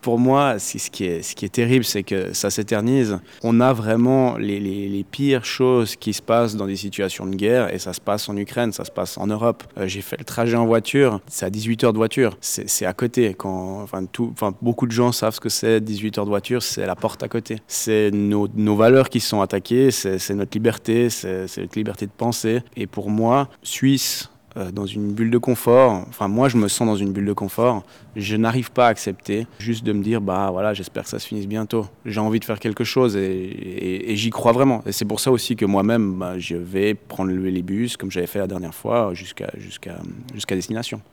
Pour moi, ce qui est, terrible, c'est que ça s'éternise. On a vraiment les, pires choses qui se passent dans des situations de guerre, et ça se passe en Ukraine, ça se passe en Europe. Euh, J'ai fait le trajet en voiture, c'est à 18 heures de voiture, c'est à côté. Quand, enfin, beaucoup de gens savent ce que c'est 18 heures de voiture, c'est la porte à côté. C'est nos, valeurs qui sont attaquées, c'est notre liberté, c'est notre liberté de penser. Et pour moi, Suisse, euh, dans une bulle de confort. Enfin, moi, je me sens dans une bulle de confort. Je n'arrive pas à accepter juste de me dire, bah voilà, j'espère que ça se finisse bientôt. J'ai envie de faire quelque chose et, j'y crois vraiment. Et c'est pour ça aussi que moi-même, bah, je vais prendre les bus, comme j'avais fait la dernière fois, jusqu'à jusqu'à jusqu'à destination.